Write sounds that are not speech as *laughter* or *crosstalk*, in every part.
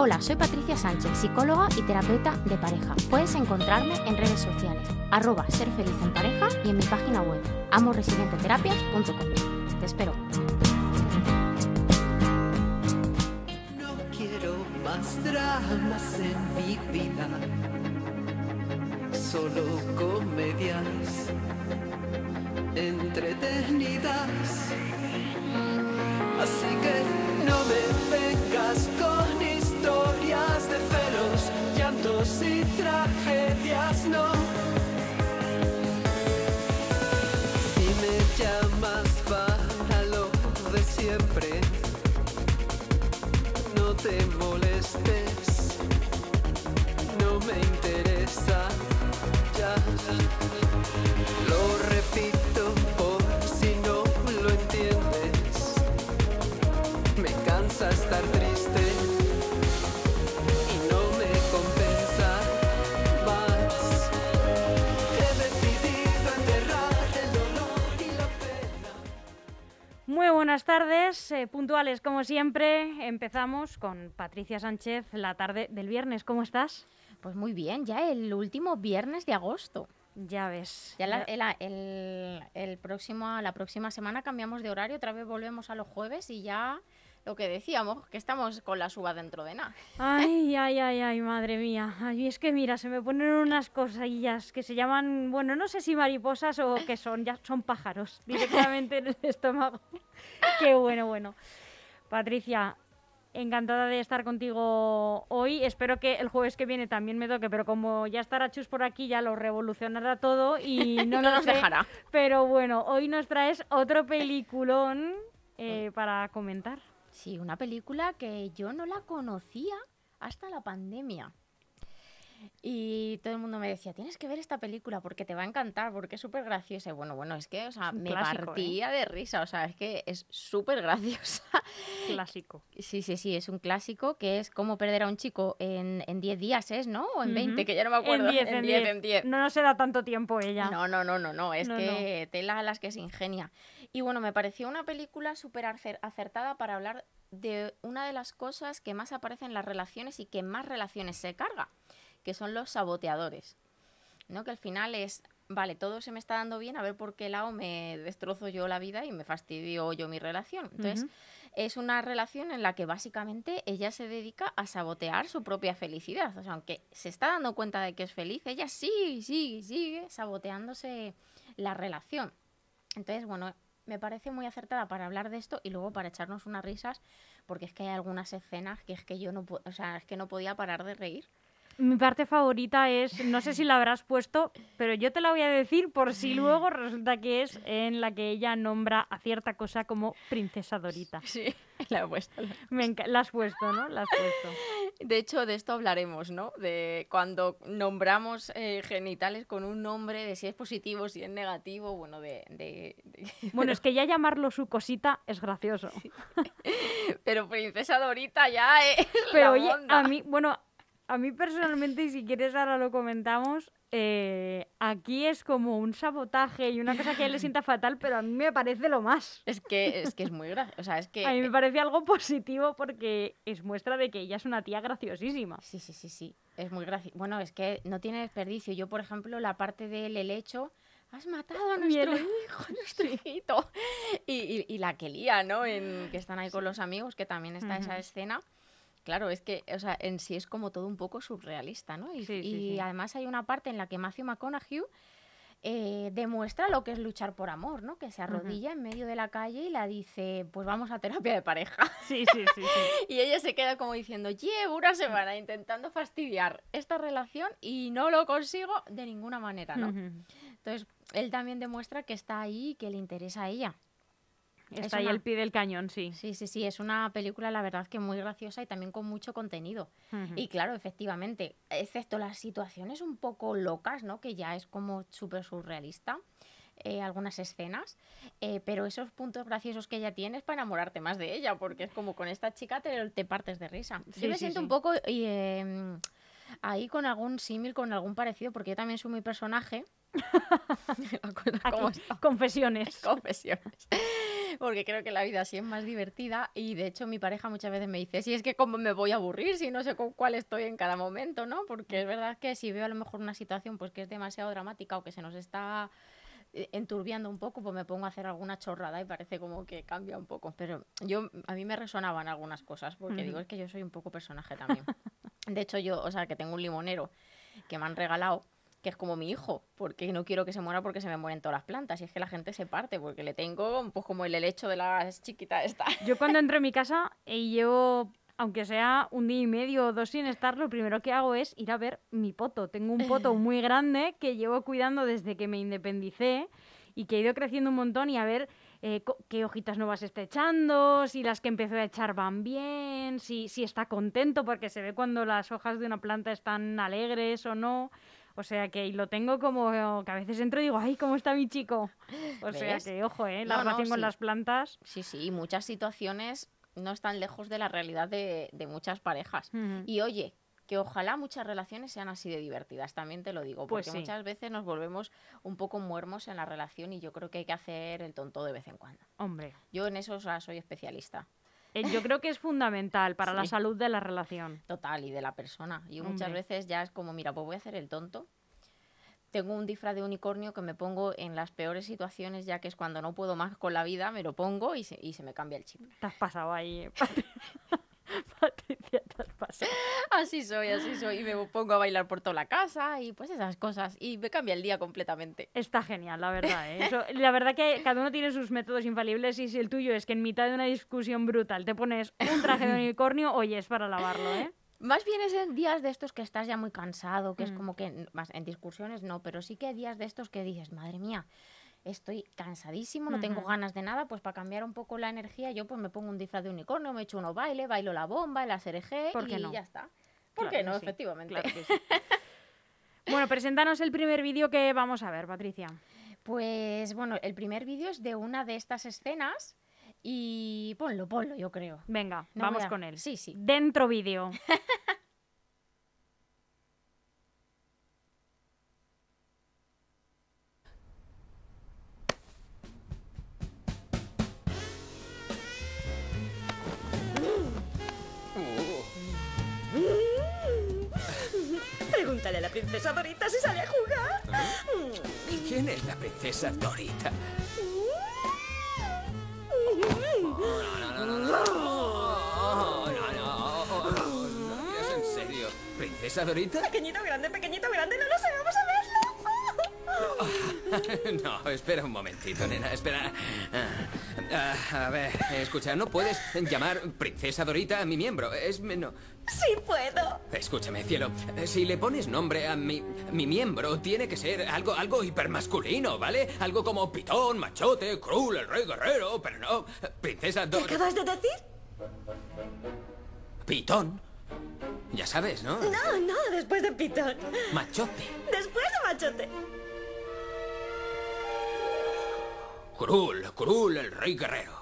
Hola, soy Patricia Sánchez, psicóloga y terapeuta de pareja. Puedes encontrarme en redes sociales, arroba ser feliz en pareja y en mi página web, amorresidenteterapias.com. Te espero. No quiero más dramas en mi vida, solo comedias entretenidas. Llantos y tragedias, no. Si me llamas para lo de siempre, no te molestes, no me interesa, ya Muy buenas tardes, eh, puntuales como siempre. Empezamos con Patricia Sánchez la tarde del viernes. ¿Cómo estás? Pues muy bien, ya el último viernes de agosto. Ya ves. Ya la, el, el- el próximo, la próxima semana cambiamos de horario, otra vez volvemos a los jueves y ya lo que decíamos, que estamos con la suba dentro de nada. Ay, *laughs* ay, ay, ay, madre mía. Ay, es que mira, se me ponen unas cosillas que se llaman, bueno, no sé si mariposas o que son, ya son pájaros *laughs* directamente en el estómago. *laughs* Qué bueno, bueno. Patricia, encantada de estar contigo hoy. Espero que el jueves que viene también me toque, pero como ya estará Chus por aquí, ya lo revolucionará todo y no, No nos sé. dejará. Pero bueno, hoy nos traes otro peliculón eh, para comentar. Sí, una película que yo no la conocía hasta la pandemia. Y todo el mundo me decía, tienes que ver esta película porque te va a encantar, porque es súper graciosa. Y bueno, bueno, es que, o sea, me clásico, ¿eh? partía de risa, o sea, es que es súper graciosa. *laughs* Clásico. Sí, sí, sí, es un clásico que es cómo perder a un chico en en 10 días, ¿es, no? O en 20, Ujú. que ya no me acuerdo. *laughs* En 10, en 10. en 10. No nos da tanto tiempo ella. No, no, no, no, no, es No, que tela a las que se ingenia. Y bueno, me pareció una película súper acer- acertada para hablar de una de las cosas que más aparece en las relaciones y que más relaciones se carga, que son los saboteadores. ¿No? Que al final es, vale, todo se me está dando bien, a ver por qué lado me destrozo yo la vida y me fastidio yo mi relación. Entonces, es una relación en la que básicamente ella se dedica a sabotear su propia felicidad. O sea, aunque se está dando cuenta de que es feliz, ella sigue, sigue, sigue saboteándose la relación. Entonces, bueno, me parece muy acertada para hablar de esto y luego para echarnos unas risas, porque es que hay algunas escenas que es que yo no, o sea, es que no podía parar de reír. Mi parte favorita es, no sé si la habrás puesto, pero yo te la voy a decir por si luego resulta que es en la que ella nombra a cierta cosa como princesa Dorita. Sí, *laughs* la he puesto. Me enca- la has puesto, ¿no? La has puesto. De hecho, de esto hablaremos, ¿no? De cuando nombramos eh, genitales con un nombre, de si es positivo, si es negativo, bueno, de... de- de- Bueno, es que ya llamarlo su cosita es gracioso. *laughs* Pero Princesa Dorita ya es Pero la oye, a mí, bueno, a mí personalmente, y si quieres ahora lo comentamos, eh, aquí es como un sabotaje y una cosa que a él le sienta fatal, pero a mí me parece lo más. Es que es, que es muy gracioso. Sea, es que... A mí me parece algo positivo porque es muestra de que ella es una tía graciosísima. Sí, sí, sí, sí. Es muy gracioso. Bueno, es que no tiene desperdicio. Yo, por ejemplo, la parte del helecho... Has matado a nuestro hijo, a *laughs* nuestro hijito. Y, y- y la que lía, ¿no? En, que están ahí con los amigos, que también está esa Ujú. escena. Claro, es que, o sea, en sí es como todo un poco surrealista, ¿no? Y, Sí, sí, y sí. además hay una parte en la que Matthew McConaughey eh, demuestra lo que es luchar por amor, ¿no? Que se arrodilla en medio de la calle y la dice, pues vamos a terapia de pareja. *laughs* Sí, sí, sí, sí. *laughs* Y ella se queda como diciendo, llevo una semana intentando fastidiar esta relación y no lo consigo de ninguna manera, ¿no? Entonces, él también demuestra que está ahí y que le interesa a ella. Es Está ahí una- al pie del cañón, sí. Sí, sí, sí, es una película, la verdad, que muy graciosa y también con mucho contenido. Y claro, efectivamente, excepto las situaciones un poco locas, ¿no? Que ya es como súper surrealista. eh, algunas escenas, eh, pero esos puntos graciosos que ella tiene es para enamorarte más de ella, porque es como con esta chica te, te partes de risa. Sí, yo me sí, siento sí. un poco eh, ahí con algún símil, con algún parecido, porque yo también soy muy personaje. *laughs* Aquí, confesiones. *laughs* confesiones. Porque creo que la vida así es más divertida y de hecho mi pareja muchas veces me dice, si es que cómo me voy a aburrir si no sé con cuál estoy en cada momento, ¿no? Porque es verdad que si veo a lo mejor una situación pues que es demasiado dramática o que se nos está eh, enturbiando un poco, pues me pongo a hacer alguna chorrada y parece como que cambia un poco. Pero yo a mí me resonaban algunas cosas porque digo, es que yo soy un poco personaje también. De hecho yo, o sea, que tengo un limonero que me han regalado que es como mi hijo, porque no quiero que se muera porque se me mueren todas las plantas. Y es que la gente se parte, porque le tengo pues como el helecho de las chiquitas esta. Yo cuando *laughs* entro en mi casa y llevo, aunque sea un día y medio o dos sin estar, lo primero que hago es ir a ver mi poto. Tengo un poto *laughs* muy grande que llevo cuidando desde que me independicé y que ha ido creciendo un montón y a ver eh, qué hojitas nuevas está echando, si las que empezó a echar van bien, si, si está contento, porque se ve cuando las hojas de una planta están alegres o no. O sea que y lo tengo como que a veces entro y digo, ay, ¿cómo está mi chico? O sea que, ojo, ¿eh? La No, no, relación con sí. las plantas. Sí, sí, y muchas situaciones no están lejos de la realidad de, de muchas parejas. Y oye, que ojalá muchas relaciones sean así de divertidas, también te lo digo, Pues porque sí. muchas veces nos volvemos un poco muermos en la relación y yo creo que hay que hacer el tonto de vez en cuando. Hombre. Yo en eso o sea, soy especialista. Eh, Yo creo que es fundamental para la salud de la relación. Total, y de la persona. Yo muchas veces ya es como, mira, pues voy a hacer el tonto. Tengo un disfraz de unicornio que me pongo en las peores situaciones, ya que es cuando no puedo más con la vida, me lo pongo y se, y se me cambia el chip. Te has pasado ahí, *laughs* eh, Así soy, así soy. Y me pongo a bailar por toda la casa y pues esas cosas. Y me cambia el día completamente. Está genial, la verdad. ¿eh? Eso- la verdad que cada uno tiene sus métodos infalibles y si el tuyo es que en mitad de una discusión brutal te pones un traje de unicornio, oye, es para lavarlo, ¿eh? Más bien es en días de estos que estás ya muy cansado, que es Mm. como que, más en discusiones no, pero sí que hay días de estos que dices, madre mía, estoy cansadísimo, no tengo ganas de nada, pues para cambiar un poco la energía, yo pues me pongo un disfraz de unicornio, me echo unos baile, bailo la bomba, el ASRG ¿Por qué y no? ya está. ¿Por Claro qué no? sí, Efectivamente. Claro que sí. *laughs* Bueno, preséntanos el primer vídeo que vamos a ver, Patricia. Pues bueno, el primer vídeo es de una de estas escenas y ponlo, ponlo, yo creo. Venga, No vamos a- con él. Sí, sí. Dentro vídeo. *laughs* princesa Dorita si sale a jugar. ¿Quién es la princesa Dorita? No, no, no. No en serio. ¿Princesa Dorita? Pequeñito, grande, pequeñito, grande, no lo sé, vamos a verlo. *laughs* No, espera un momentito, nena, espera. Ah, a ver, escucha, no puedes llamar princesa Dorita a mi miembro. Es... No. Sí puedo. Escúchame, cielo. Si le pones nombre a mi, mi miembro, tiene que ser algo, algo hipermasculino, ¿vale? Algo como Pitón, Machote, Krul, el Rey Guerrero, pero no. Princesa ¿Qué Dorita. acabas de decir? Pitón. Ya sabes, ¿no? No, no, después de Pitón. Machote. Después de Machote. Krul, Krul, el Rey Guerrero.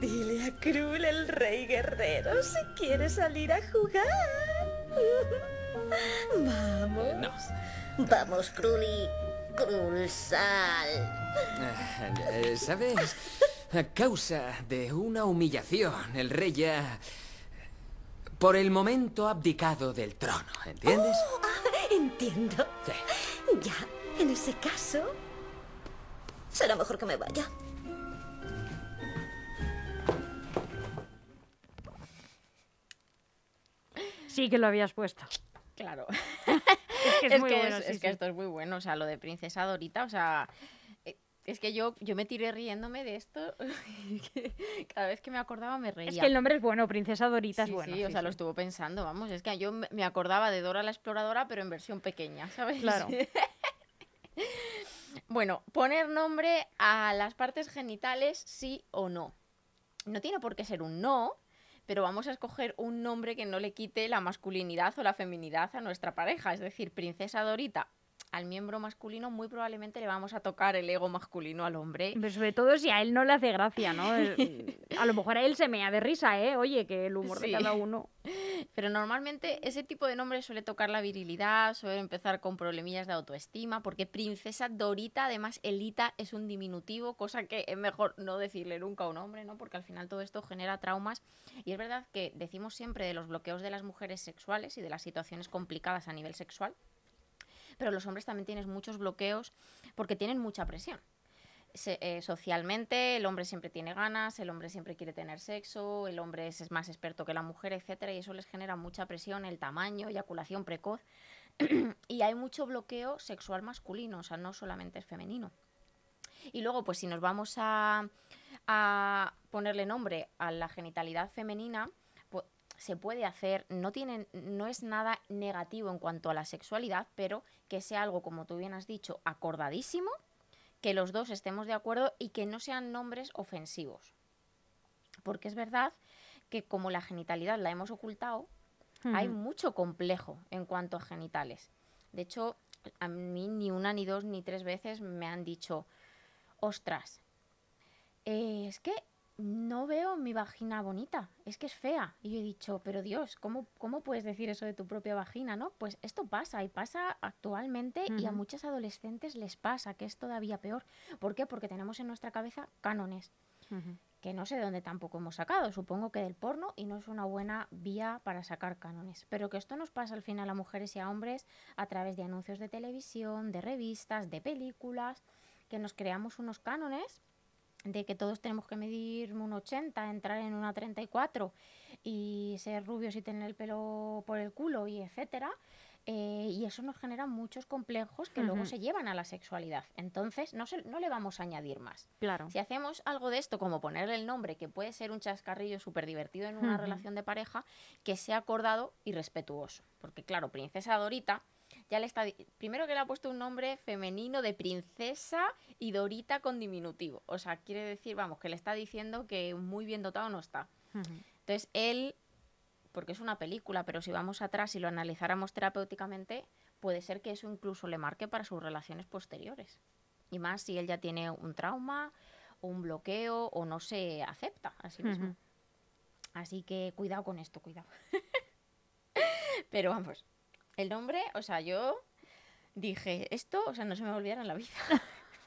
Dile a Krul, el rey guerrero, si quiere salir a jugar. *laughs* Vamos. No. Vamos, Kruli. Krul, sal. Eh, ¿Sabes? A causa de una humillación, el rey ya... Por el momento ha abdicado del trono, ¿entiendes? Ah, entiendo. Sí. Ya, en ese caso, será mejor que me vaya. Sí que lo habías puesto. Claro. *laughs* Es que es, es muy que, bueno, es, sí, es que esto es muy bueno, o sea, lo de Princesa Dorita, o sea, eh, es que yo, yo me tiré riéndome de esto, *laughs* cada vez que me acordaba me reía. Es que el nombre es bueno, Princesa Dorita Sí, es bueno. sí, o sí, sea, lo estuvo pensando, vamos, es que yo me acordaba de Dora la Exploradora, pero en versión pequeña, ¿sabes? Claro. *laughs* Bueno, poner nombre a las partes genitales, sí o no. No tiene por qué ser un no, pero vamos a escoger un nombre que no le quite la masculinidad o la feminidad a nuestra pareja. Es decir, Princesa Dorita al miembro masculino, muy probablemente le vamos a tocar el ego masculino al hombre. Pero sobre todo si a él no le hace gracia, ¿no? *laughs* El- A lo mejor a él se mea de risa, ¿eh? Oye, que el humor Sí. de cada uno. *laughs* Pero normalmente ese tipo de nombre suele tocar la virilidad, suele empezar con problemillas de autoestima, porque princesa Dorita, además Elita es un diminutivo, cosa que es mejor no decirle nunca a un hombre, ¿no? Porque al final todo esto genera traumas. Y es verdad que decimos siempre de los bloqueos de las mujeres sexuales y de las situaciones complicadas a nivel sexual, pero los hombres también tienen muchos bloqueos porque tienen mucha presión. Eh, socialmente el hombre siempre tiene ganas, el hombre siempre quiere tener sexo, el hombre es, más experto que la mujer, etcétera, y eso les genera mucha presión, el tamaño, eyaculación precoz, *clears throat* y hay mucho bloqueo sexual masculino, o sea, no solamente es femenino. Y luego, pues si nos vamos a, ponerle nombre a la genitalidad femenina, se puede hacer, no, tienen, no es nada negativo en cuanto a la sexualidad, pero que sea algo, como tú bien has dicho, acordadísimo, que los dos estemos de acuerdo y que no sean nombres ofensivos. Porque es verdad que como la genitalidad la hemos ocultado, hay mucho complejo en cuanto a genitales. De hecho, a mí ni una, ni dos, ni tres veces me han dicho, ostras, eh, es que no veo mi vagina bonita, es que es fea. Y yo he dicho, pero Dios, ¿cómo, cómo puedes decir eso de tu propia vagina, no? Pues esto pasa y pasa actualmente y a muchas adolescentes les pasa, que es todavía peor. ¿Por qué? Porque tenemos en nuestra cabeza cánones que no sé de dónde tampoco hemos sacado, supongo que del porno y no es una buena vía para sacar cánones, pero que esto nos pasa al final a mujeres y a hombres a través de anuncios de televisión, de revistas, de películas, que nos creamos unos cánones de que todos tenemos que medir un 80, entrar en una 34 y ser rubios y tener el pelo por el culo y etcétera. eh, y eso nos genera muchos complejos que luego se llevan a la sexualidad. Entonces, no, se- no le vamos a añadir más. Claro. Si hacemos algo de esto, como ponerle el nombre, que puede ser un chascarrillo súper divertido en una relación de pareja, que sea acordado y respetuoso. Porque, claro, Princesa Dorita ya le está. Primero que le ha puesto un nombre femenino de princesa y Dorita con diminutivo. O sea, quiere decir, vamos, que le está diciendo que muy bien dotado no está. Entonces, él, porque es una película, pero si vamos atrás y lo analizáramos terapéuticamente, puede ser que eso incluso le marque para sus relaciones posteriores. Y más si él ya tiene un trauma, o un bloqueo, o no se acepta a sí mismo. Así que cuidado con esto, cuidado. *laughs* pero vamos, el nombre, o sea, yo dije, esto, o sea, no se me va a olvidar en la vida.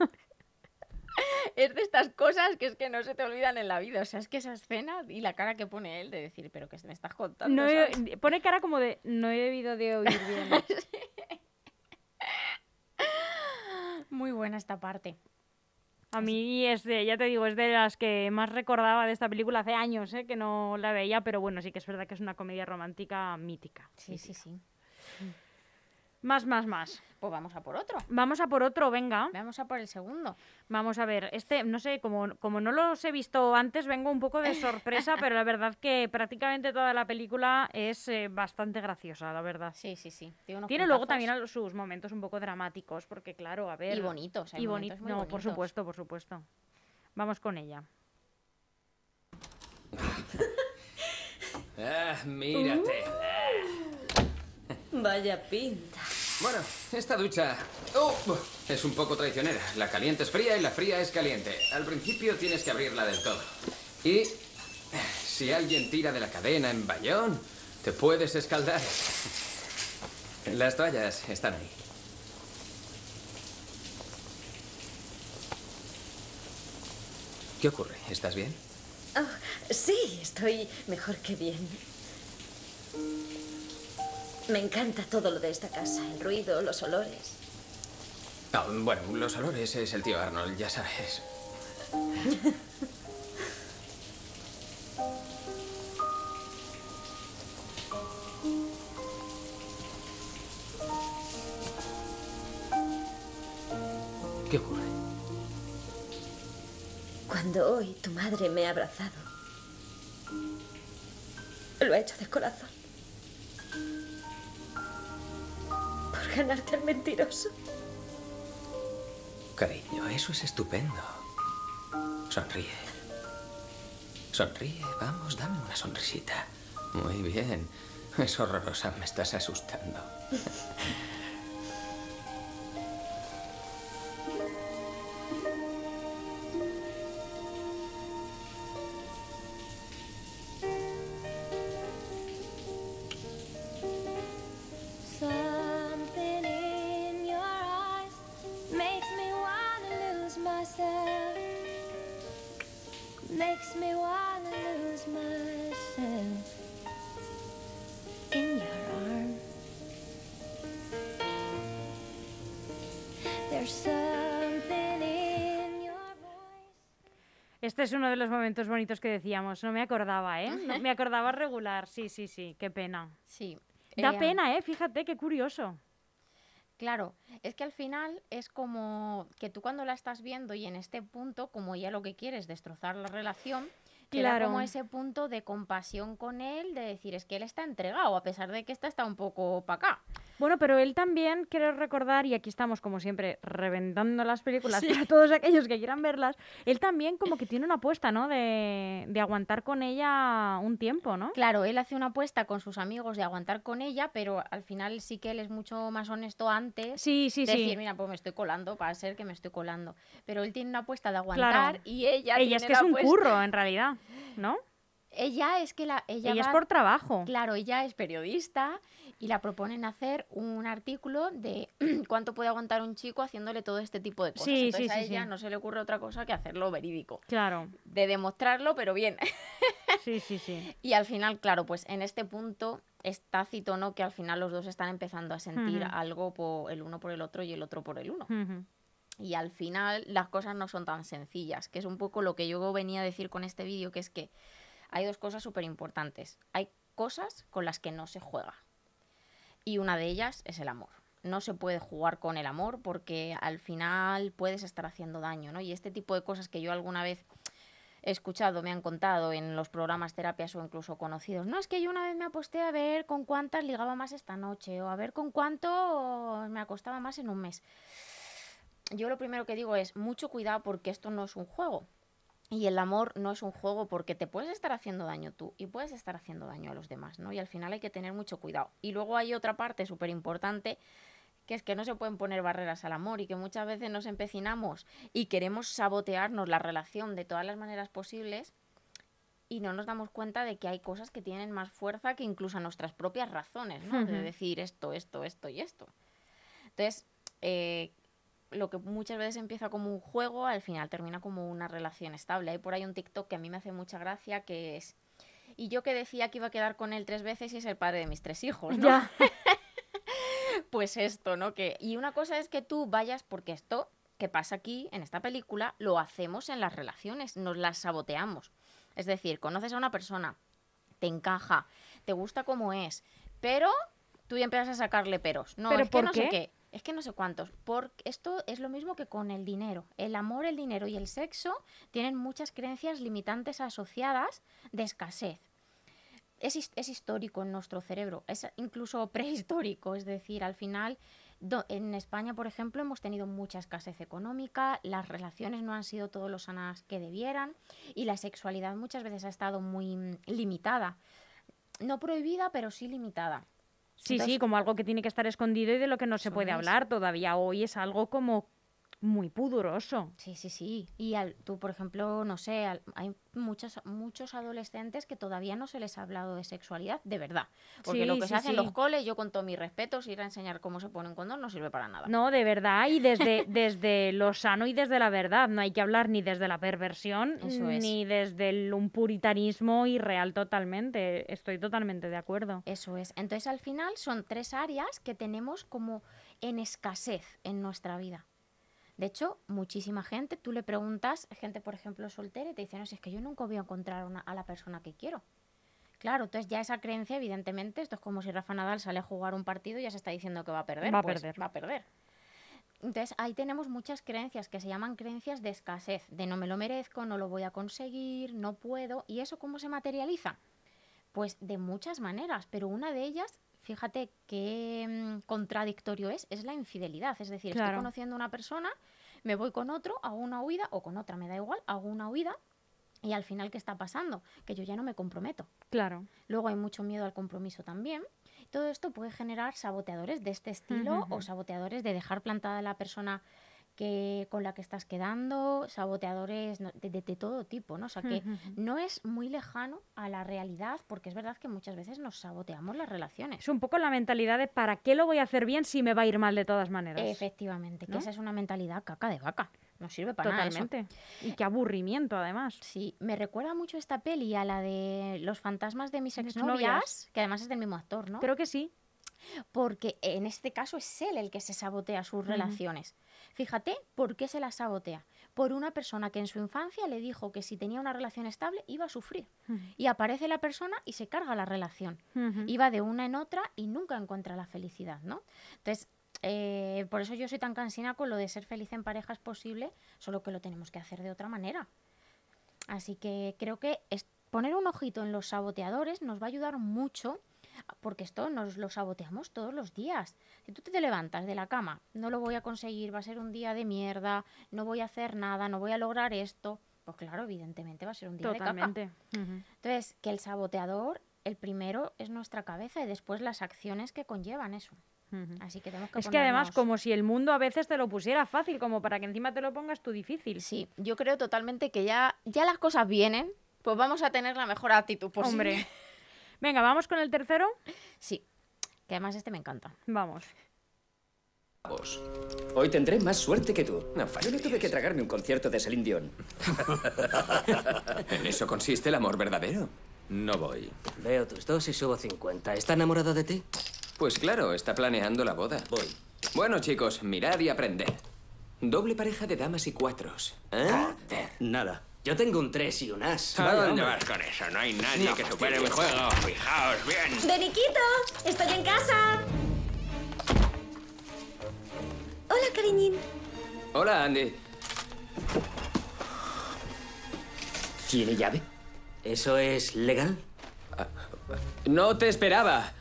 *laughs* es de estas cosas que es que no se te olvidan en la vida. O sea, es que esa escena y la cara que pone él de decir, pero que me estás contando. No he- ¿sabes?". pone cara como de no he debido de oír bien. *laughs* Muy buena esta parte. A mí es de, ya te digo, es de las que más recordaba de esta película hace años, ¿eh? que no la veía, pero bueno, sí que es verdad que es una comedia romántica mítica. Sí, sí, sí. Más, más, más. Pues vamos a por otro. Vamos a por otro, venga. Vamos a por el segundo. Vamos a ver, este, no sé, como, como no los he visto antes, vengo un poco de sorpresa, *laughs* pero la verdad que prácticamente toda la película es eh, bastante graciosa, la verdad. Sí, sí, sí. Tiene, unos Tiene luego también a- sus momentos un poco dramáticos, porque claro, a ver... Y bonitos. hay Y momentos boni- muy No, por supuesto, por supuesto. Vamos con ella. *laughs* Ah, mírate. Vaya pinta. Bueno, esta ducha oh, es un poco traicionera. La caliente es fría y la fría es caliente. Al principio tienes que abrirla del todo. Y si alguien tira de la cadena en Bayón, te puedes escaldar. Las toallas están ahí. ¿Qué ocurre? ¿Estás bien? Oh, sí, estoy mejor que bien. Me encanta todo lo de esta casa, el ruido, los olores. Bueno, los olores es el tío Arnold, ya sabes. ¿Qué ocurre? Cuando hoy tu madre me ha abrazado, lo ha hecho de corazón. Ganarte al mentiroso. Cariño, eso es estupendo. Sonríe. Sonríe, vamos, dame una sonrisita. Muy bien. Es horrorosa, me estás asustando. Es uno de los momentos bonitos que decíamos. No me acordaba, ¿eh? No me acordaba regular. Sí, sí, sí. Qué pena. Sí. Da Eh, pena, ¿eh? Fíjate, qué curioso. Claro, es que al final es como que tú cuando la estás viendo y en este punto, como ya lo que quieres, destrozar la relación, da como Claro. ese punto de compasión con él, de decir, es que él está entregado, a pesar de que esta está un poco para acá. Bueno, pero él también, quiero recordar, y aquí estamos como siempre reventando las películas para todos aquellos que quieran verlas, él también como que tiene una apuesta, ¿no? De, de aguantar con ella un tiempo, ¿no? Claro, él hace una apuesta con sus amigos de aguantar con ella, pero al final sí que él es mucho más honesto antes. Sí, sí, de sí. decir, mira, pues me estoy colando, para ser que me estoy colando. Pero él tiene una apuesta de aguantar Claro. y ella. Ella es que es un apuesta- curro, en realidad, ¿no? Ella es que la. Ella, Ella es por trabajo. Claro, ella es periodista y la proponen hacer un artículo de *clears throat* cuánto puede aguantar un chico haciéndole todo este tipo de cosas. Sí, Entonces sí, a ella sí. no se le ocurre otra cosa que hacerlo verídico. Claro, De demostrarlo, pero bien. *laughs* sí, sí, sí. *laughs* Y al final, claro, pues en este punto es tácito, ¿no? Que al final los dos están empezando a sentir algo por el uno por el otro y el otro por el uno. Y al final las cosas no son tan sencillas, que es un poco lo que yo venía a decir con este vídeo, que es que hay dos cosas súper importantes. Hay cosas con las que no se juega. Y una de ellas es el amor. No se puede jugar con el amor porque al final puedes estar haciendo daño, ¿no? Y este tipo de cosas que yo alguna vez he escuchado, me han contado en los programas terapias o incluso conocidos. No, es que yo una vez me aposté a ver con cuántas ligaba más esta noche o a ver con cuánto me acostaba más en un mes yo lo primero que digo es mucho cuidado porque esto no es un juego. Y el amor no es un juego porque te puedes estar haciendo daño tú y puedes estar haciendo daño a los demás, ¿no? Y al final hay que tener mucho cuidado. Y luego hay otra parte súper importante que es que no se pueden poner barreras al amor y que muchas veces nos empecinamos y queremos sabotearnos la relación de todas las maneras posibles y no nos damos cuenta de que hay cosas que tienen más fuerza que incluso nuestras propias razones, ¿no? De decir esto, esto, esto y esto. Entonces, eh, lo que muchas veces empieza como un juego, al final termina como una relación estable. Hay por ahí un TikTok que a mí me hace mucha gracia, que es... Y yo que decía que iba a quedar con él tres veces y es el padre de mis tres hijos, ¿no? Ya. *laughs* Pues esto, ¿no? Que, y una cosa es que tú vayas, porque esto que pasa aquí, en esta película, lo hacemos en las relaciones, nos las saboteamos. Es decir, conoces a una persona, te encaja, te gusta como es, pero tú ya empiezas a sacarle peros. No, ¿Pero es que por no qué? sé qué. Es que no sé cuántos. Por esto es lo mismo que con el dinero. El amor, el dinero y el sexo tienen muchas creencias limitantes asociadas de escasez. Es, his- es histórico en nuestro cerebro, es incluso *laughs* prehistórico, es decir, al final en España, por ejemplo, hemos tenido mucha escasez económica, las relaciones no han sido todos los sanas que debieran y la sexualidad muchas veces ha estado muy mm, limitada. No prohibida, pero sí limitada. Sí, Entonces, sí, como algo que tiene que estar escondido y de lo que no se puede es. hablar todavía hoy es algo como muy pudoroso. Sí, sí, sí. Y al- tú, por ejemplo, no sé, al- hay muchos, muchos adolescentes que todavía no se les ha hablado de sexualidad, de verdad. Porque Sí, lo que sí, se hace en los coles, yo con todo mi respeto, si ir a enseñar cómo se pone un condón no sirve para nada. No, de verdad, y desde, *laughs* desde lo sano y desde la verdad. No hay que hablar ni desde la perversión Eso es. ni desde el, un puritanismo irreal totalmente. Estoy totalmente de acuerdo. Eso es. Entonces, al final, son tres áreas que tenemos como en escasez en nuestra vida. De hecho, muchísima gente, tú le preguntas, gente, por ejemplo, soltera, y te dice, no, si es que yo nunca voy a encontrar una- a la persona que quiero. Claro, entonces ya esa creencia, evidentemente, esto es como si Rafa Nadal sale a jugar un partido y ya se está diciendo que va a perder. Va a pues perder. Va a perder. Entonces, ahí tenemos muchas creencias que se llaman creencias de escasez, de no me lo merezco, no lo voy a conseguir, no puedo. ¿Y eso cómo se materializa? Pues de muchas maneras, pero una de ellas, fíjate qué mm, contradictorio es, es la infidelidad. Es decir, Claro. estoy conociendo a una persona, me voy con otro, hago una huida, o con otra, me da igual, hago una huida, y al final, ¿qué está pasando? Que yo ya no me comprometo. Claro. Luego hay mucho miedo al compromiso también. Todo esto puede generar saboteadores de este estilo o saboteadores de dejar plantada a la persona que, con la que estás quedando, saboteadores de, de- de todo tipo, ¿no? O sea que no es muy lejano a la realidad porque es verdad que muchas veces nos saboteamos las relaciones. Es un poco la mentalidad de ¿para qué lo voy a hacer bien si me va a ir mal de todas maneras? Efectivamente, que esa es una mentalidad caca de vaca. No sirve para nada. eso. Totalmente. Y qué aburrimiento, además. Sí, me recuerda mucho esta peli a la de Los fantasmas de mis exnovias, que además es del mismo actor, ¿no? Creo que sí. porque en este caso es él el que se sabotea sus relaciones. Fíjate por qué se las sabotea. Por una persona que en su infancia le dijo que si tenía una relación estable iba a sufrir. Y aparece la persona y se carga la relación. Va de una en otra y nunca encuentra la felicidad, ¿no? Entonces, eh, por eso yo soy tan cansina con lo de ser feliz en pareja es posible, solo que lo tenemos que hacer de otra manera. Así que creo que poner un ojito en los saboteadores nos va a ayudar mucho, porque esto nos lo saboteamos todos los días. Si tú te levantas de la cama, no lo voy a conseguir, va a ser un día de mierda, no voy a hacer nada, no voy a lograr esto, pues claro, evidentemente va a ser un día de caca. Totalmente. Entonces, que el saboteador, el primero es nuestra cabeza y después las acciones que conllevan eso. Así que tenemos que Es que además, como si el mundo a veces te lo pusiera fácil, como para que encima te lo pongas tú difícil. Sí, yo creo totalmente que ya, ya las cosas vienen, pues vamos a tener la mejor actitud posible. Hombre. *laughs* Venga, vamos con el tercero. Sí, que además este me encanta. Vamos. Vos. Hoy tendré más suerte que tú. No Yo no tuve que tragarme un concierto de Celine Dion. *laughs* ¿En eso consiste el amor verdadero? No voy. Veo tus dos y subo 50. ¿Está enamorado de ti? Pues claro, está planeando la boda. Voy. Bueno, chicos, mirad y aprended. Doble pareja de damas y cuatros. ¿Eh? Nada. Yo tengo un 3 y un as. ¿A dónde vas con eso? No hay nadie que supere mi juego. Fijaos bien. Beniquito, estoy en casa. Hola, cariñín. Hola, Andy. ¿Tiene llave? ¿Eso es legal? No te esperaba.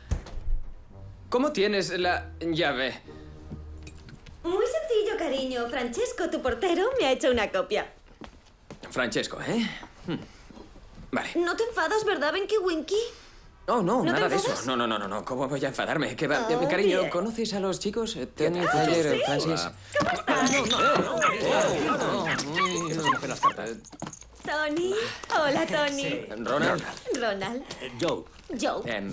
¿Cómo tienes la llave? Muy sencillo, cariño. Francesco, tu portero, me ha hecho una copia. Francesco, ¿eh? Hmm. Vale. No te enfadas, ¿verdad, Benky Winky? Oh, no, ¿No te nada de eso. No, no, no, no, no. ¿Cómo voy a enfadarme? ¿Qué va? Oh, Eh, Cariño, bien. ¿conoces a los chicos? Eh, Tony, Tyler, sí. Francis. Tony. Hola, Tony. Ronald. Ronald. Joe. Joe. Em,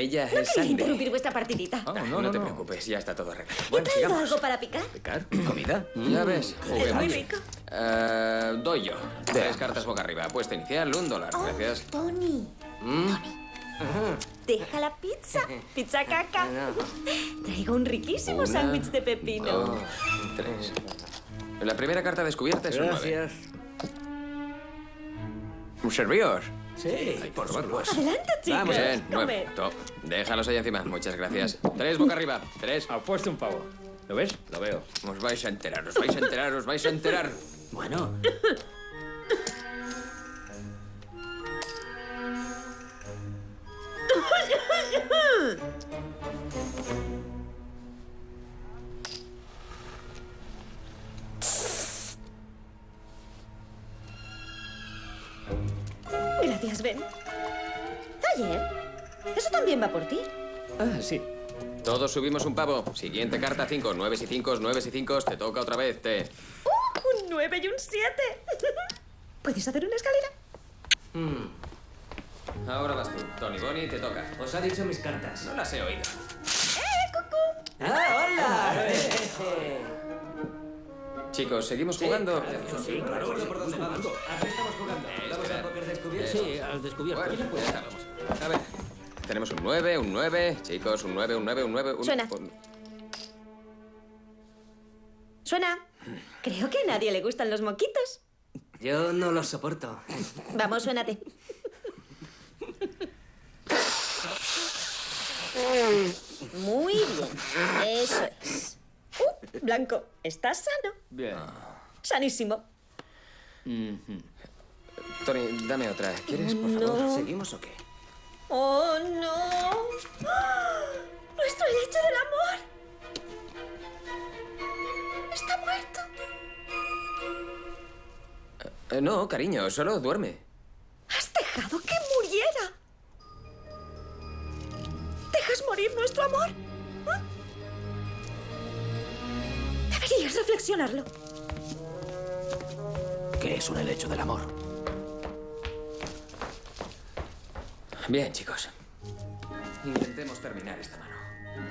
ella No es quería Sandy. interrumpir vuestra partidita. Oh, no, te preocupes, ya está todo arreglado. ¿He Bueno, traído sigamos. algo para picar? ¿Picar? ¿Comida? Ya ves, Es muy rico. Eh, doy yo. Tres cartas boca arriba. Apuesta inicial, un dólar. Oh, Gracias. Tony. Mm. Deja la pizza. Pizza caca. *laughs* Traigo un riquísimo Una, sándwich de pepino. Dos, tres. La primera carta descubierta es un nueve. Gracias. ¿Servíos? Sí. Por favor. Adelante, chicos. Vamos, bien. Nueve. Top. Déjalos ahí encima. Muchas gracias. Tres boca arriba. Tres. Apuesto un pavo. ¿Lo ves? Lo veo. Os vais a enterar, os vais a enterar, os vais a enterar. Bueno, *laughs* Gracias, Ben. Ayer. Eso también va por ti. Ah, sí. Todos subimos un pavo. Siguiente carta, cinco. Nueves y cinco, nueves y cinco. Te toca otra vez. Te. ¡Uh! Un 9 y un 7. *laughs* ¿Puedes hacer una escalera? Ahora vas tú. Tony Bonnie, te toca. os ha dicho mis cartas. No las he oído. ¡Ah, hola! Chicos, ¿seguimos jugando? Sí, claro. ¿Por dónde vamos? Aquí estamos jugando. ¿Vamos al póker descubierto? Sí, al descubierto. Bueno, ya estamos. A ver. Tenemos un 9, un 9. Chicos, un 9, un 9, un 9. Un... Suena. un- Suena. Creo que a nadie le gustan los moquitos. Yo no los soporto. Vamos, suénate. Muy bien. Eso es. Uh, Blanco, ¿estás sano? Bien. Sanísimo. Tony, dame otra. ¿Quieres, por favor? No. ¿Seguimos o qué? ¡Oh, no! ¡Ah! ¡Nuestro lecho del amor! ¡Está muerto! Eh, no, cariño, solo duerme. ¿Has dejado que muriera? ¿Dejas morir nuestro amor? ¿Ah? Deberías reflexionarlo. ¿Qué es un helecho del amor? Bien, chicos. Intentemos terminar esta mano.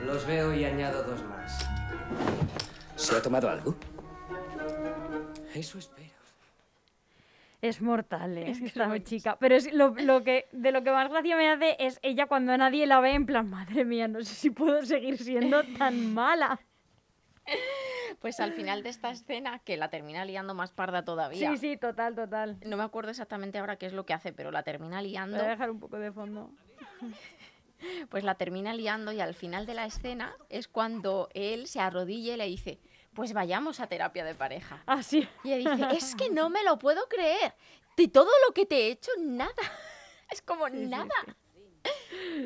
Los veo y añado dos más. ¿Se ha tomado algo? Eso espero. Es mortal, ¿eh? esta chica. Pero es lo, lo que, de lo que más gracia me hace es ella cuando nadie la ve en plan, madre mía, no sé si puedo seguir siendo tan mala. *laughs* Pues al final de esta escena, que la termina liando más parda todavía. Sí, sí, total, total. No me acuerdo exactamente ahora qué es lo que hace, pero la termina liando. Voy a dejar un poco de fondo. *laughs* Pues la termina liando y al final de la escena es cuando él se arrodilla y le dice, pues vayamos a terapia de pareja. Ah, sí. Y ella dice, es que no *laughs* me lo puedo creer. De todo lo que te he hecho, nada. *laughs* Es como Sí, sí, nada.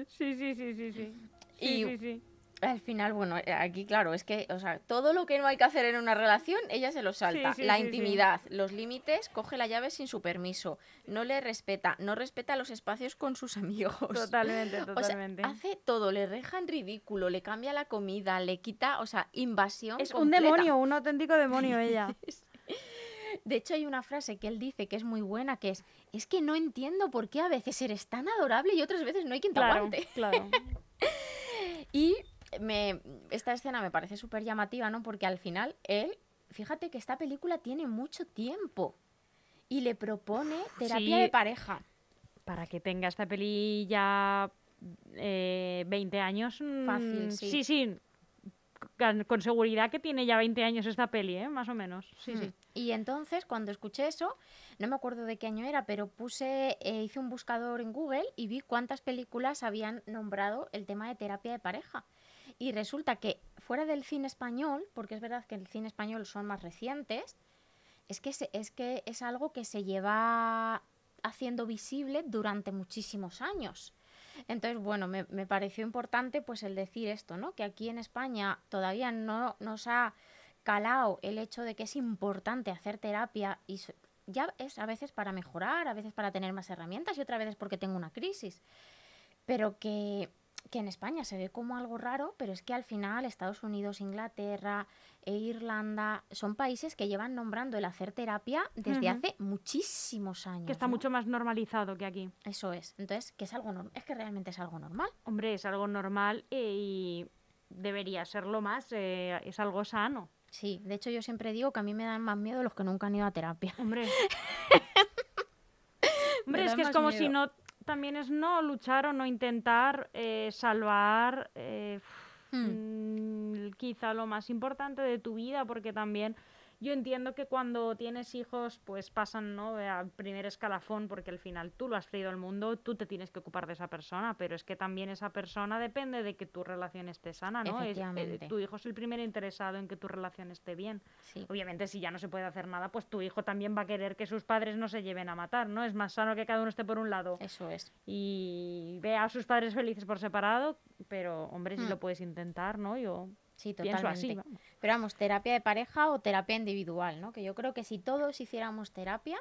Sí, sí, sí, sí, sí. Sí, Y- sí, sí. Al final, bueno, eh, aquí claro, es que, o sea, todo lo que no hay que hacer en una relación, ella se lo salta. sí, la sí, intimidad, los límites, coge la llave sin su permiso, no le respeta, no respeta los espacios con sus amigos. Totalmente, *laughs* O sea, totalmente. hace todo, le reja en ridículo, le cambia la comida, le quita, o sea, invasión. es un demonio, un auténtico demonio *laughs* ella. De hecho, hay una frase que él dice que es muy buena, que es, es que no entiendo por qué a veces eres tan adorable y otras veces no hay quien te claro, aguante. claro. *laughs* Y me, esta escena me parece súper llamativa, ¿no? Porque al final él, fíjate que esta película tiene mucho tiempo y le propone terapia Sí. de pareja. Para que tenga esta peli ya eh, 20 años. mm, Fácil, sí. Sí, sí. Con, con seguridad que tiene ya 20 años esta peli, ¿eh? Más o menos. Sí, sí. Mm. Y entonces, cuando escuché eso, no me acuerdo de qué año era, pero puse, eh, hice un buscador en Google y vi cuántas películas habían nombrado el tema de terapia de pareja. Y resulta que fuera del cine español, porque es verdad que el cine español son más recientes, es que, se- es que es algo que se lleva haciendo visible durante muchísimos años. Entonces, bueno, me, me pareció importante pues el decir esto, ¿no? Que aquí en España todavía no nos ha calado el hecho de que es importante hacer terapia y ya es a veces para mejorar, a veces para tener más herramientas y otras veces porque tengo una crisis. Pero que, que en España se ve como algo raro, pero es que al final Estados Unidos, Inglaterra e Irlanda son países que llevan nombrando el hacer terapia desde hace muchísimos años. Que está ¿no? mucho más normalizado que aquí. Eso es. Entonces, que es algo. Es que realmente es algo normal. Hombre, es algo normal eh, y debería serlo más. eh, es algo sano. Sí, de hecho yo siempre digo que a mí me dan más miedo los que nunca han ido a terapia. Hombre. *laughs* Hombre, es que es como si no. También es no luchar o no intentar eh, salvar eh, mm, quizá lo más importante de tu vida, porque también yo entiendo que cuando tienes hijos, pues pasan ¿no? al primer escalafón, porque al final tú lo has traído al mundo, tú te tienes que ocupar de esa persona, pero es que también esa persona depende de que tu relación esté sana, ¿no? Es- eh, tu hijo es el primer interesado en que tu relación esté bien. Sí. Obviamente, si ya no se puede hacer nada, pues tu hijo también va a querer que sus padres no se lleven a matar, ¿no? Es más sano que cada uno esté por un lado Eso es. y vea a sus padres felices por separado, pero hombre, si Hmm. lo puedes intentar, ¿no? Yo Sí, totalmente. así. vamos. Pero vamos, terapia de pareja o terapia individual, ¿no? Que yo creo que si todos hiciéramos terapia,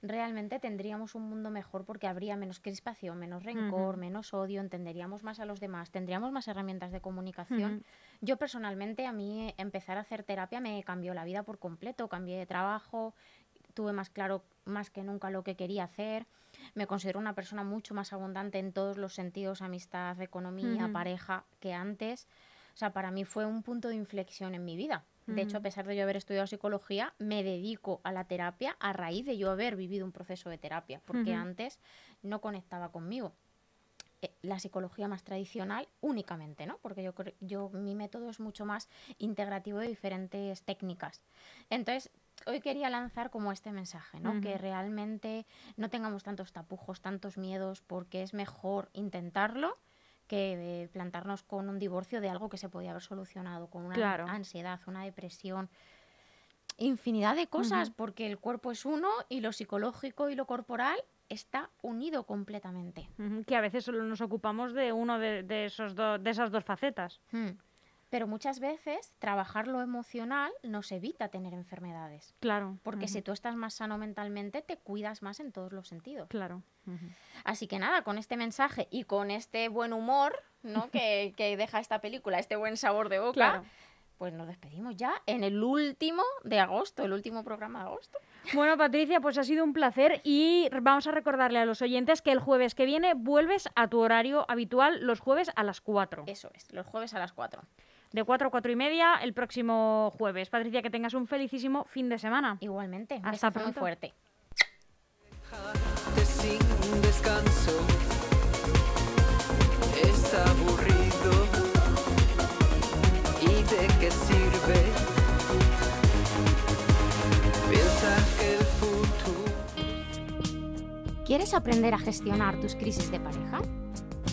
realmente tendríamos un mundo mejor porque habría menos crispación, menos rencor, menos odio, entenderíamos más a los demás, tendríamos más herramientas de comunicación. Yo personalmente, a mí empezar a hacer terapia me cambió la vida por completo, cambié de trabajo, tuve más claro más que nunca lo que quería hacer, me considero una persona mucho más abundante en todos los sentidos, amistad, economía, pareja, que antes. O sea, para mí fue un punto de inflexión en mi vida. De hecho, a pesar de yo haber estudiado psicología, me dedico a la terapia a raíz de yo haber vivido un proceso de terapia, porque antes no conectaba conmigo. Eh, La psicología más tradicional únicamente, ¿no? Porque yo, yo mi método es mucho más integrativo de diferentes técnicas. Entonces, hoy quería lanzar como este mensaje, ¿no? Que realmente no tengamos tantos tapujos, tantos miedos, porque es mejor intentarlo que eh, plantarnos con un divorcio de algo que se podía haber solucionado con una Claro. ansiedad, una depresión, infinidad de cosas, porque el cuerpo es uno y lo psicológico y lo corporal está unido completamente. Que a veces solo nos ocupamos de uno de, de esos do- de esas dos facetas. Hmm. Pero muchas veces trabajar lo emocional nos evita tener enfermedades. Claro. Porque si tú estás más sano mentalmente, te cuidas más en todos los sentidos. Claro. Así que nada, con este mensaje y con este buen humor ¿no? *laughs* que, que deja esta película, este buen sabor de boca, Claro. pues nos despedimos ya en el último de agosto, el último programa de agosto. Bueno, Patricia, pues ha sido un placer y vamos a recordarle a los oyentes que el jueves que viene vuelves a tu horario habitual los jueves a las 4. Eso es, los jueves a las 4. De 4 a 4 y media el próximo jueves. Patricia, que tengas un felicísimo fin de semana. Igualmente, Hasta besazo muy pronto. fuerte. Dejarte sin descanso es aburrido. ¿Y de qué sirve pensar que el futuro ¿Quieres aprender a gestionar tus crisis de pareja?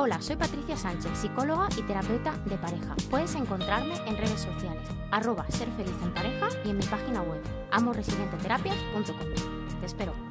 Hola, soy Patricia Sánchez, psicóloga y terapeuta de pareja. Puedes encontrarme en redes sociales, arroba ser feliz en pareja y en mi página web, amorresilienteterapias.com. Te espero.